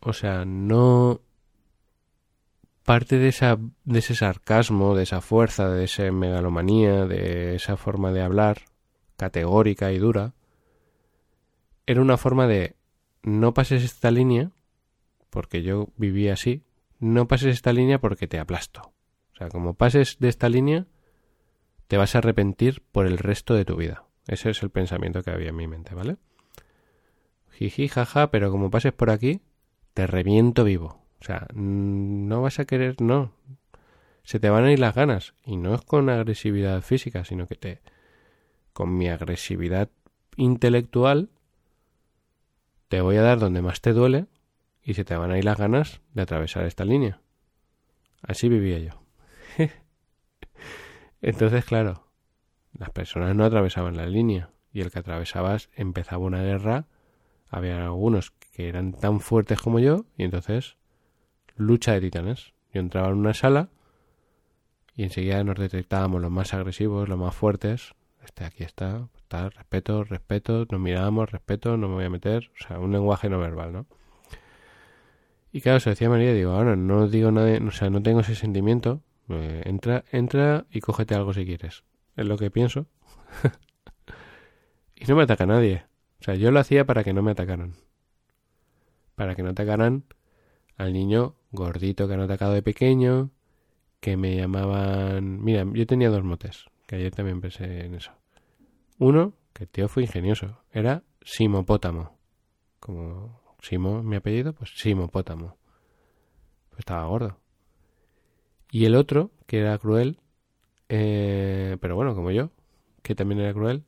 o sea, no parte de esa de ese sarcasmo, de esa fuerza, de esa megalomanía, de esa forma de hablar categórica y dura, era una forma de no pases esta línea porque yo viví así, no pases esta línea porque te aplasto. O sea, como pases de esta línea, te vas a arrepentir por el resto de tu vida. Ese es el pensamiento que había en mi mente, ¿vale? jiji, jaja, pero como pases por aquí, te reviento vivo. O sea, no vas a querer, no. Se te van a ir las ganas. Y no es con agresividad física, sino que te... Con mi agresividad intelectual, te voy a dar donde más te duele y se te van a ir las ganas de atravesar esta línea. Así vivía yo. <laughs> Entonces, claro, las personas no atravesaban la línea y el que atravesabas empezaba una guerra había algunos que eran tan fuertes como yo y entonces lucha de titanes. Yo entraba en una sala y enseguida nos detectábamos los más agresivos, los más fuertes. Este aquí está, está, respeto, respeto, nos mirábamos, respeto, no me voy a meter, o sea, un lenguaje no verbal, ¿no? Y claro, se decía María, digo, ahora no digo nada, o sea, no tengo ese sentimiento, eh, entra, entra y cógete algo si quieres. Es lo que pienso. <laughs> y no me ataca nadie. O sea, yo lo hacía para que no me atacaran. Para que no atacaran al niño gordito que han atacado de pequeño, que me llamaban... Mira, yo tenía dos motes, que ayer también pensé en eso. Uno, que el tío fue ingenioso, era Simopótamo. Como Simo, mi apellido, pues Simopótamo. Pues estaba gordo. Y el otro, que era cruel, eh, pero bueno, como yo, que también era cruel,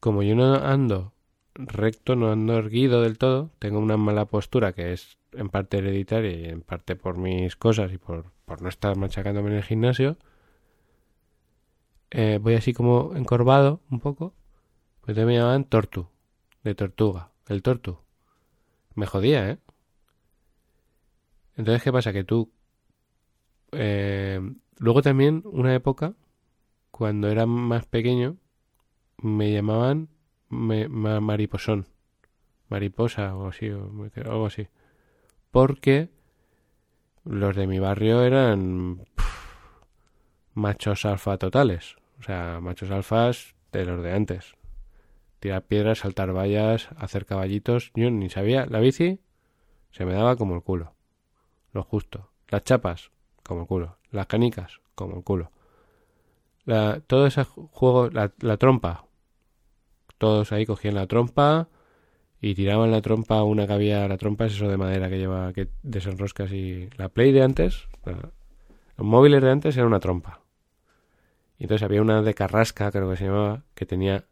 como yo no ando recto, no ando erguido del todo, tengo una mala postura que es en parte hereditaria y en parte por mis cosas y por, por no estar machacándome en el gimnasio, eh, voy así como encorvado un poco, pues me llamaban Tortu, de tortuga, el Tortu. Me jodía, ¿eh? Entonces, ¿qué pasa? Que tú... Eh, luego también, una época, cuando era más pequeño, me llamaban me, mariposón, mariposa o así, o algo así. Porque los de mi barrio eran machos alfa totales, o sea, machos alfas de los de antes. Tirar piedras, saltar vallas, hacer caballitos. Yo ni sabía. La bici se me daba como el culo. Lo justo. Las chapas, como el culo. Las canicas, como el culo. La, todo ese juego, la, trompa. Todos ahí cogían la trompa y tiraban la trompa, una que había, la trompa es eso de madera que lleva, que desenroscas y la Play de antes, los móviles de antes era una trompa. Y entonces había una de carrasca, creo que se llamaba, que tenía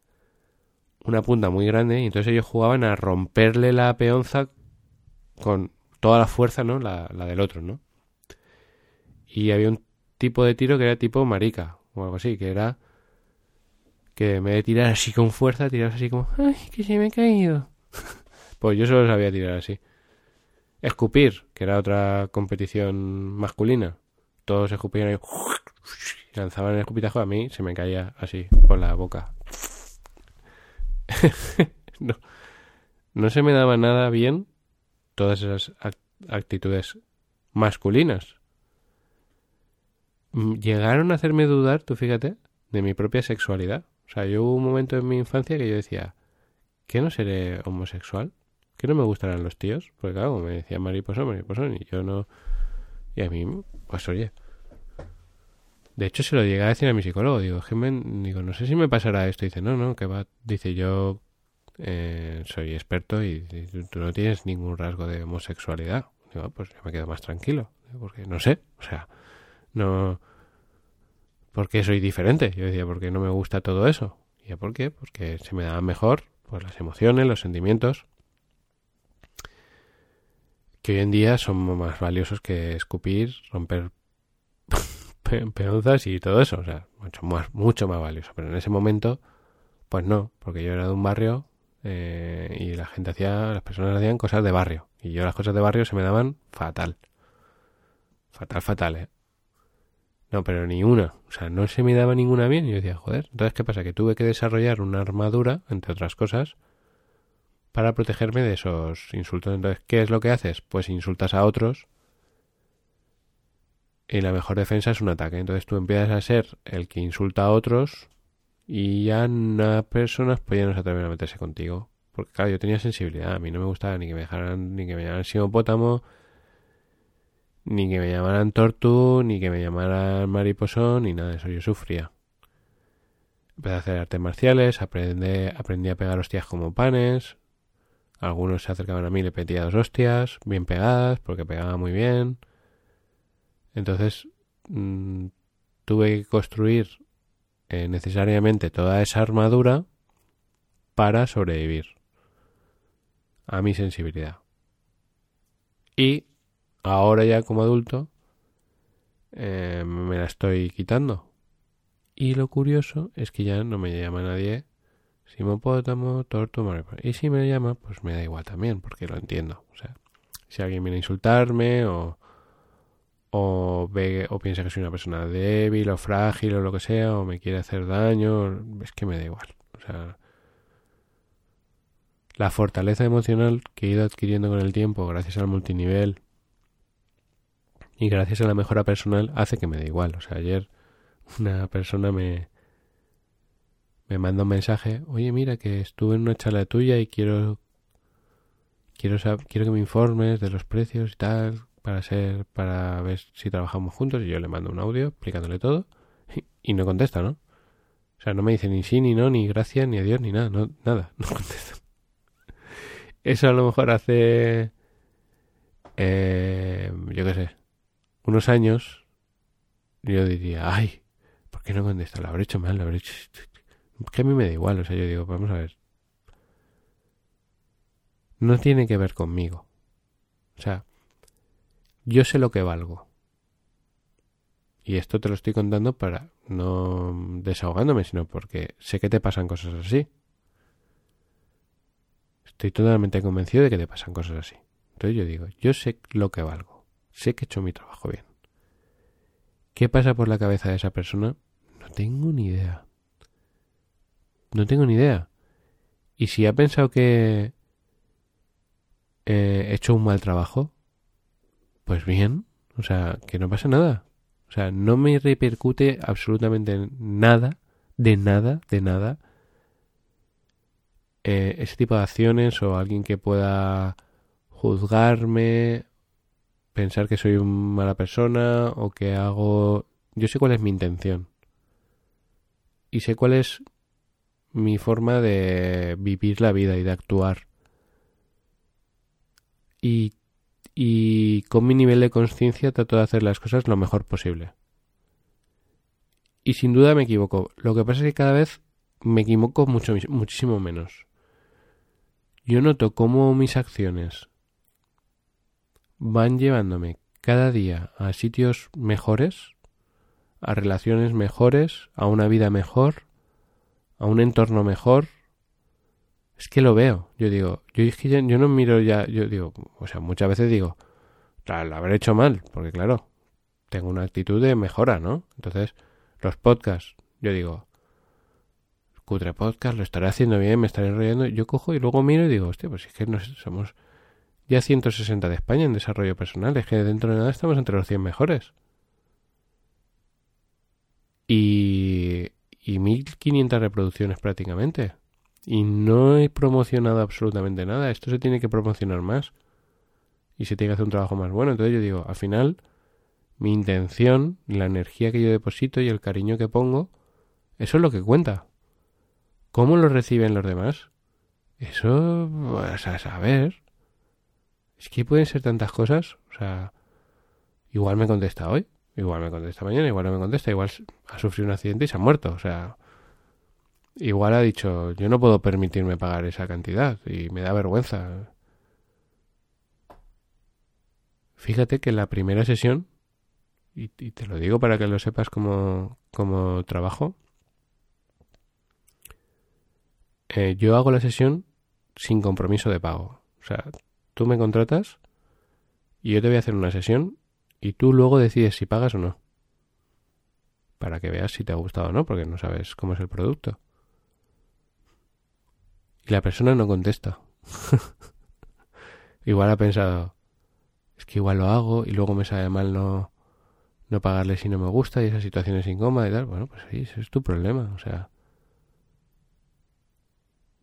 una punta muy grande y entonces ellos jugaban a romperle la peonza con toda la fuerza, ¿no? La, la del otro, ¿no? Y había un tipo de tiro que era tipo marica o algo así, que era que en vez de tirar así con fuerza, tiras así como, ¡ay, que se me ha caído! <laughs> pues yo solo sabía tirar así. Escupir, que era otra competición masculina. Todos escupían y lanzaban el escupitajo. A mí se me caía así, por la boca. <laughs> no, no se me daba nada bien todas esas actitudes masculinas. Mm, llegaron a hacerme dudar, tú fíjate, de mi propia sexualidad. O sea, yo hubo un momento en mi infancia que yo decía, ¿qué no seré homosexual? ¿Que no me gustarán los tíos? Porque claro, me decía mariposa, mariposa, y yo no... Y a mí, pues oye... De hecho, se lo llegué a decir a mi psicólogo. Digo, digo, no sé si me pasará esto. dice, no, no, que va. Dice, yo eh, soy experto y, tú no tienes ningún rasgo de homosexualidad. Digo, pues ya me quedo más tranquilo. Porque no sé, o sea, no porque soy diferente. Yo decía, porque no me gusta todo eso. ¿Y por qué? Porque se me daban mejor pues, las emociones, los sentimientos, que hoy en día son más valiosos que escupir, romper peonzas y todo eso. O sea, mucho más, mucho más valioso. Pero en ese momento, pues no, porque yo era de un barrio eh, y la gente hacía, las personas hacían cosas de barrio. Y yo las cosas de barrio se me daban fatal. Fatal, fatal, ¿eh? No, pero ni una. O sea, no se me daba ninguna bien. Y yo decía, joder, entonces, ¿qué pasa? Que tuve que desarrollar una armadura, entre otras cosas, para protegerme de esos insultos. Entonces, ¿qué es lo que haces? Pues insultas a otros y la mejor defensa es un ataque. Entonces tú empiezas a ser el que insulta a otros y ya una personas pues ya no se a meterse contigo. Porque claro, yo tenía sensibilidad. A mí no me gustaba ni que me dejaran, ni que me llamaran simopótamo, ni que me llamaran tortu, ni que me llamaran mariposón, ni nada de eso. Yo sufría. Empecé a hacer artes marciales, aprendí, aprendí a pegar hostias como panes. Algunos se acercaban a mí y le pedía dos hostias, bien pegadas, porque pegaba muy bien. Entonces mm, tuve que construir eh, necesariamente toda esa armadura para sobrevivir a mi sensibilidad. Y ahora ya como adulto eh, me la estoy quitando. Y lo curioso es que ya no me llama nadie Simopótamo, Tortu, Y si me llama, pues me da igual también, porque lo entiendo. O sea, si alguien viene a insultarme o, o, ve, o piensa que soy una persona débil o frágil o lo que sea, o me quiere hacer daño, es que me da igual. O sea, la fortaleza emocional que he ido adquiriendo con el tiempo gracias al multinivel y gracias a la mejora personal hace que me dé igual. O sea, ayer una persona me, me manda un mensaje, oye mira que estuve en una charla tuya y quiero quiero quiero que me informes de los precios y tal para ser para ver si trabajamos juntos y yo le mando un audio explicándole todo <laughs> y, no contesta, ¿no? O sea, no me dice ni sí, ni no, ni gracias, ni adiós, ni nada, no, nada, <laughs> no contesta. Eso a lo mejor hace, eh, yo qué sé, unos años, yo diría, ay, ¿por qué no contesta? Lo habré hecho mal, lo habré hecho... Que a mí me da igual, o sea, yo digo, vamos a ver. No tiene que ver conmigo. O sea, yo sé lo que valgo. Y esto te lo estoy contando para no desahogándome, sino porque sé que te pasan cosas así. Estoy totalmente convencido de que te pasan cosas así. Entonces yo digo, yo sé lo que valgo. Sé que he hecho mi trabajo bien. ¿Qué pasa por la cabeza de esa persona? No tengo ni idea. No tengo ni idea. Y si ha pensado que he hecho un mal trabajo, pues bien. O sea, que no pasa nada. O sea, no me repercute absolutamente nada, de nada, de nada, eh, ese tipo de acciones o alguien que pueda juzgarme pensar que soy una mala persona o que hago... Yo sé cuál es mi intención. y sé cuál es mi forma de vivir la vida y de actuar. Y, y con mi nivel de conciencia trato de hacer las cosas lo mejor posible. Y sin duda me equivoco. Lo que pasa es que cada vez me equivoco mucho, muchísimo menos. Yo noto cómo mis acciones van llevándome cada día a sitios mejores, a relaciones mejores, a una vida mejor, a un entorno mejor. Es que lo veo. Yo digo, yo, yo no miro ya, yo digo, o sea, muchas veces digo, lo habré hecho mal, porque claro, tengo una actitud de mejora, ¿no? Entonces, los podcasts, yo digo, cutre podcast, lo estaré haciendo bien, me estaré enrollando. Yo cojo y luego miro y digo, hostia, pues es que no somos ya 160 de España en desarrollo personal. Es que dentro de nada estamos entre los 100 mejores. Y, y 1500 reproducciones prácticamente. Y no he promocionado absolutamente nada. Esto se tiene que promocionar más. Y se tiene que hacer un trabajo más bueno. Entonces yo digo, al final, mi intención, la energía que yo deposito y el cariño que pongo, eso es lo que cuenta. ¿Cómo lo reciben los demás? Eso, vas a saber. Es que pueden ser tantas cosas. O sea, igual me contesta hoy, igual me contesta mañana, igual no me contesta, igual ha sufrido un accidente y se ha muerto. O sea, igual ha dicho, yo no puedo permitirme pagar esa cantidad y me da vergüenza. Fíjate que la primera sesión, y, te lo digo para que lo sepas como, como trabajo, eh, yo hago la sesión sin compromiso de pago. O sea, Tú me contratas y yo te voy a hacer una sesión y tú luego decides si pagas o no. Para que veas si te ha gustado o no, porque no sabes cómo es el producto. Y la persona no contesta. <laughs> igual ha pensado, es que igual lo hago y luego me sabe mal no, no pagarle si no me gusta y esa situación es incómoda y tal. Bueno, pues sí, ese es tu problema. O sea,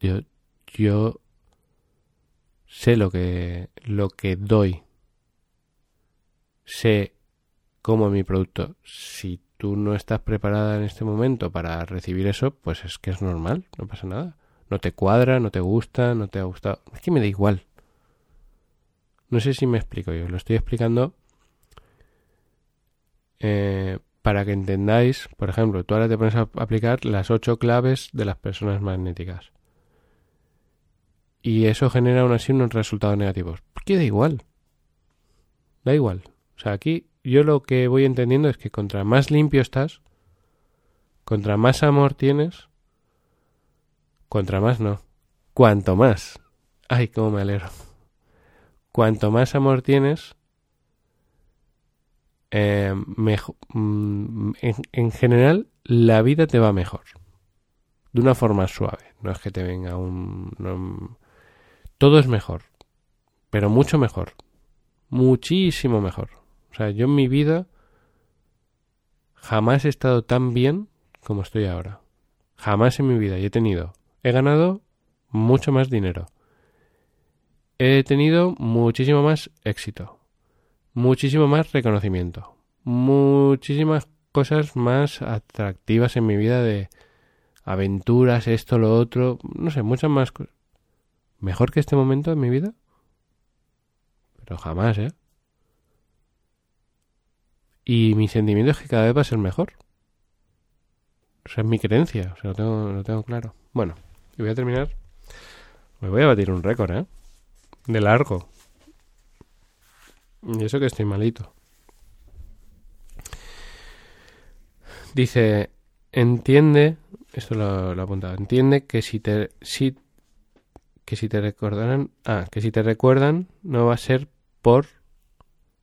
yo, yo sé lo que, lo que doy, sé cómo mi producto. Si tú no estás preparada en este momento para recibir eso, pues es que es normal, no pasa nada. No te cuadra, no te gusta, no te ha gustado. Es que me da igual. No sé si me explico yo, lo estoy explicando eh, para que entendáis, por ejemplo, tú ahora te pones a aplicar las ocho claves de las personas magnéticas y eso genera aún así unos resultados negativos. qué da igual. Da igual. O sea, aquí yo lo que voy entendiendo es que contra más limpio estás, contra más amor tienes, contra más no. Cuanto más. Ay, cómo me alegro. Cuanto más amor tienes, eh, mm, en, general la vida te va mejor. De una forma suave. No es que te venga un... Todo es mejor, pero mucho mejor, muchísimo mejor. O sea, yo en mi vida jamás he estado tan bien como estoy ahora. Jamás en mi vida. Y he tenido, he ganado mucho más dinero. He tenido muchísimo más éxito. Muchísimo más reconocimiento. Muchísimas cosas más atractivas en mi vida de aventuras, esto, lo otro. No sé, muchas más cosas. ¿Mejor que este momento en mi vida? Pero jamás, ¿eh? Y mi sentimiento es que cada vez va a ser mejor. O sea, es mi creencia, o sea, lo tengo, lo tengo claro. Bueno, y voy a terminar. Me voy a batir un récord, ¿eh? De largo. Y eso que estoy malito. Dice, entiende, esto lo, lo he entiende que si te, si que si te recordaran, ah, que si te recuerdan no va a ser por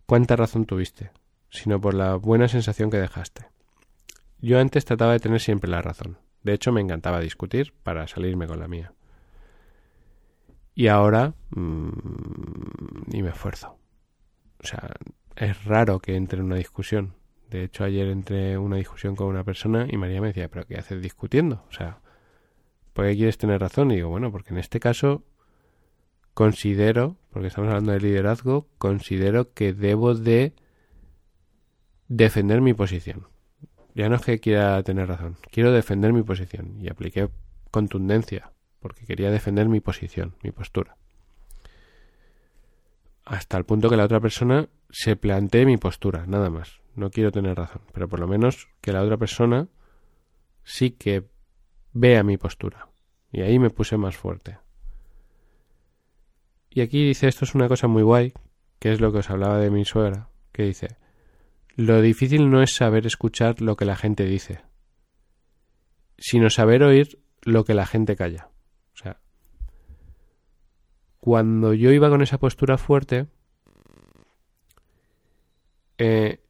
cuánta razón tuviste, sino por la buena sensación que dejaste. Yo antes trataba de tener siempre la razón. De hecho, me encantaba discutir para salirme con la mía. Y ahora mmm, ni me esfuerzo. O sea, es raro que entre en una discusión. De hecho, ayer entré en una discusión con una persona y María me decía, ¿pero qué haces discutiendo? O sea, ¿por qué quieres tener razón? Y digo, bueno, porque en este caso considero, porque estamos hablando de liderazgo, considero que debo de defender mi posición. Ya no es que quiera tener razón, quiero defender mi posición. Y apliqué contundencia, porque quería defender mi posición, mi postura. Hasta el punto que la otra persona se plantee mi postura, nada más. No quiero tener razón, pero por lo menos que la otra persona sí que vea mi postura. Y ahí me puse más fuerte. Y aquí dice, esto es una cosa muy guay, que es lo que os hablaba de mi suegra, que dice, lo difícil no es saber escuchar lo que la gente dice, sino saber oír lo que la gente calla. O sea, cuando yo iba con esa postura fuerte, eh,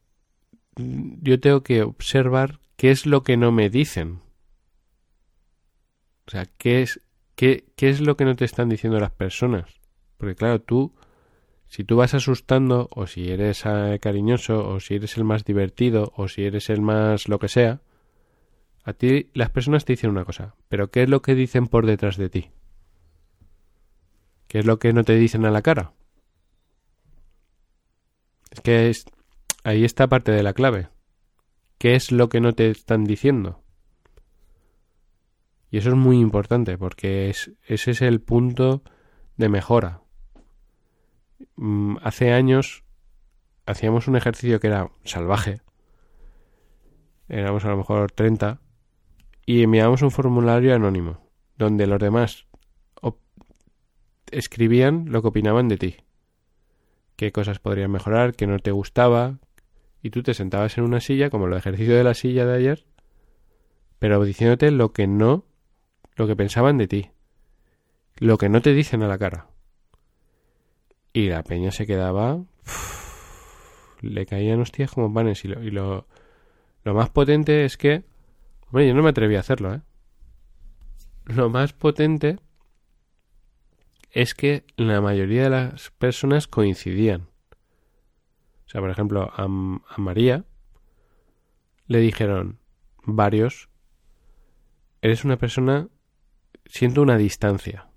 yo tengo que observar qué es lo que no me dicen. O sea, qué es, qué, qué es lo que no te están diciendo las personas. Porque claro, tú, si tú vas asustando, o si eres eh, cariñoso, o si eres el más divertido, o si eres el más lo que sea, a ti las personas te dicen una cosa, pero ¿qué es lo que dicen por detrás de ti? ¿Qué es lo que no te dicen a la cara? Es que es, ahí está parte de la clave. ¿Qué es lo que no te están diciendo? Y eso es muy importante porque es, ese es el punto de mejora. Mm, hace años hacíamos un ejercicio que era salvaje. Éramos a lo mejor 30 y enviábamos un formulario anónimo donde los demás escribían lo que opinaban de ti. Qué cosas podrían mejorar, qué no te gustaba. Y tú te sentabas en una silla, como el ejercicio de la silla de ayer, pero diciéndote lo que no, lo que pensaban de ti. Lo que no te dicen a la cara. Y la peña se quedaba. le caían hostias como panes. Y lo, y lo, más potente es que. Hombre, yo no me atreví a hacerlo, ¿eh? Lo más potente es que la mayoría de las personas coincidían. O sea, por ejemplo, a, a María le dijeron varios, eres una persona, siento una distancia.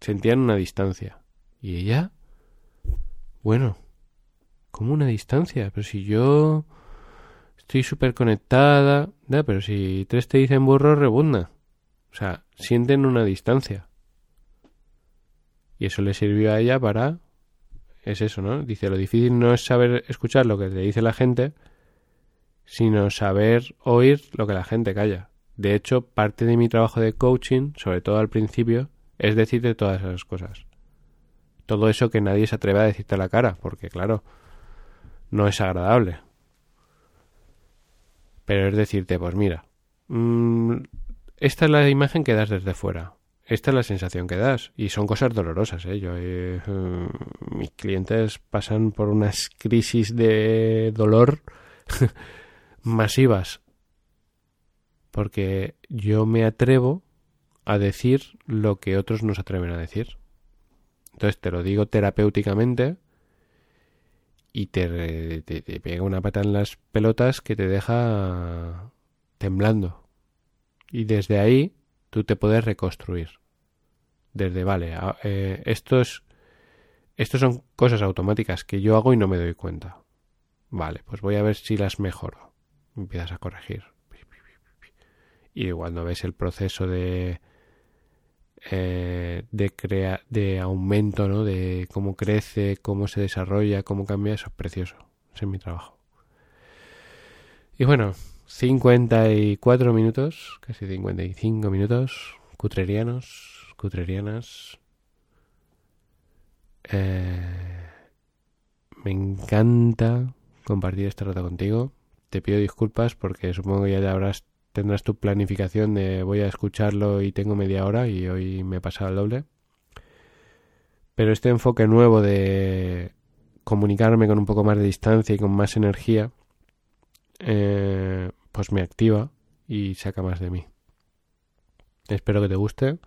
Sentían una distancia. Y ella, bueno, como una distancia, pero si yo estoy súper conectada, pero si tres te dicen burro, rebunda. O sea, sienten una distancia. Y eso le sirvió a ella para... Es eso, ¿no? Dice, lo difícil no es saber escuchar lo que te dice la gente, sino saber oír lo que la gente calla. De hecho, parte de mi trabajo de coaching, sobre todo al principio, es decirte todas esas cosas todo eso que nadie se atreve a decirte a la cara, porque claro, no es agradable. Pero es decirte, pues mira, mm, esta es la imagen que das desde fuera, esta es la sensación que das, y son cosas dolorosas, ¿eh? Yo, eh, mis clientes pasan por unas crisis de dolor <laughs> masivas, porque yo me atrevo a decir lo que otros no se atreven a decir. Entonces te lo digo terapéuticamente y te, pega una pata en las pelotas que te deja temblando. Y desde ahí tú te puedes reconstruir. Desde, vale, eh, esto es, estos son cosas automáticas que yo hago y no me doy cuenta. Vale, pues voy a ver si las mejoro. Empiezas a corregir. Y cuando ves el proceso de, eh, de, crea de aumento, ¿no? De cómo crece, cómo se desarrolla, cómo cambia, eso es precioso. Ese es mi trabajo. Y bueno, 54 minutos, casi 55 minutos, cutrerianos, cutrerianas. Eh, me encanta compartir este rato contigo. Te pido disculpas porque supongo que ya te habrás tendrás tu planificación de voy a escucharlo y tengo media hora y hoy me he pasado el doble. Pero este enfoque nuevo de comunicarme con un poco más de distancia y con más energía, eh, pues me activa y saca más de mí. Espero que te guste.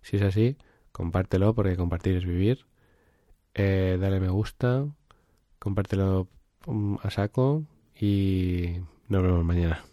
Si es así, compártelo porque compartir es vivir. Eh, dale me gusta, compártelo mm, a saco y nos vemos mañana.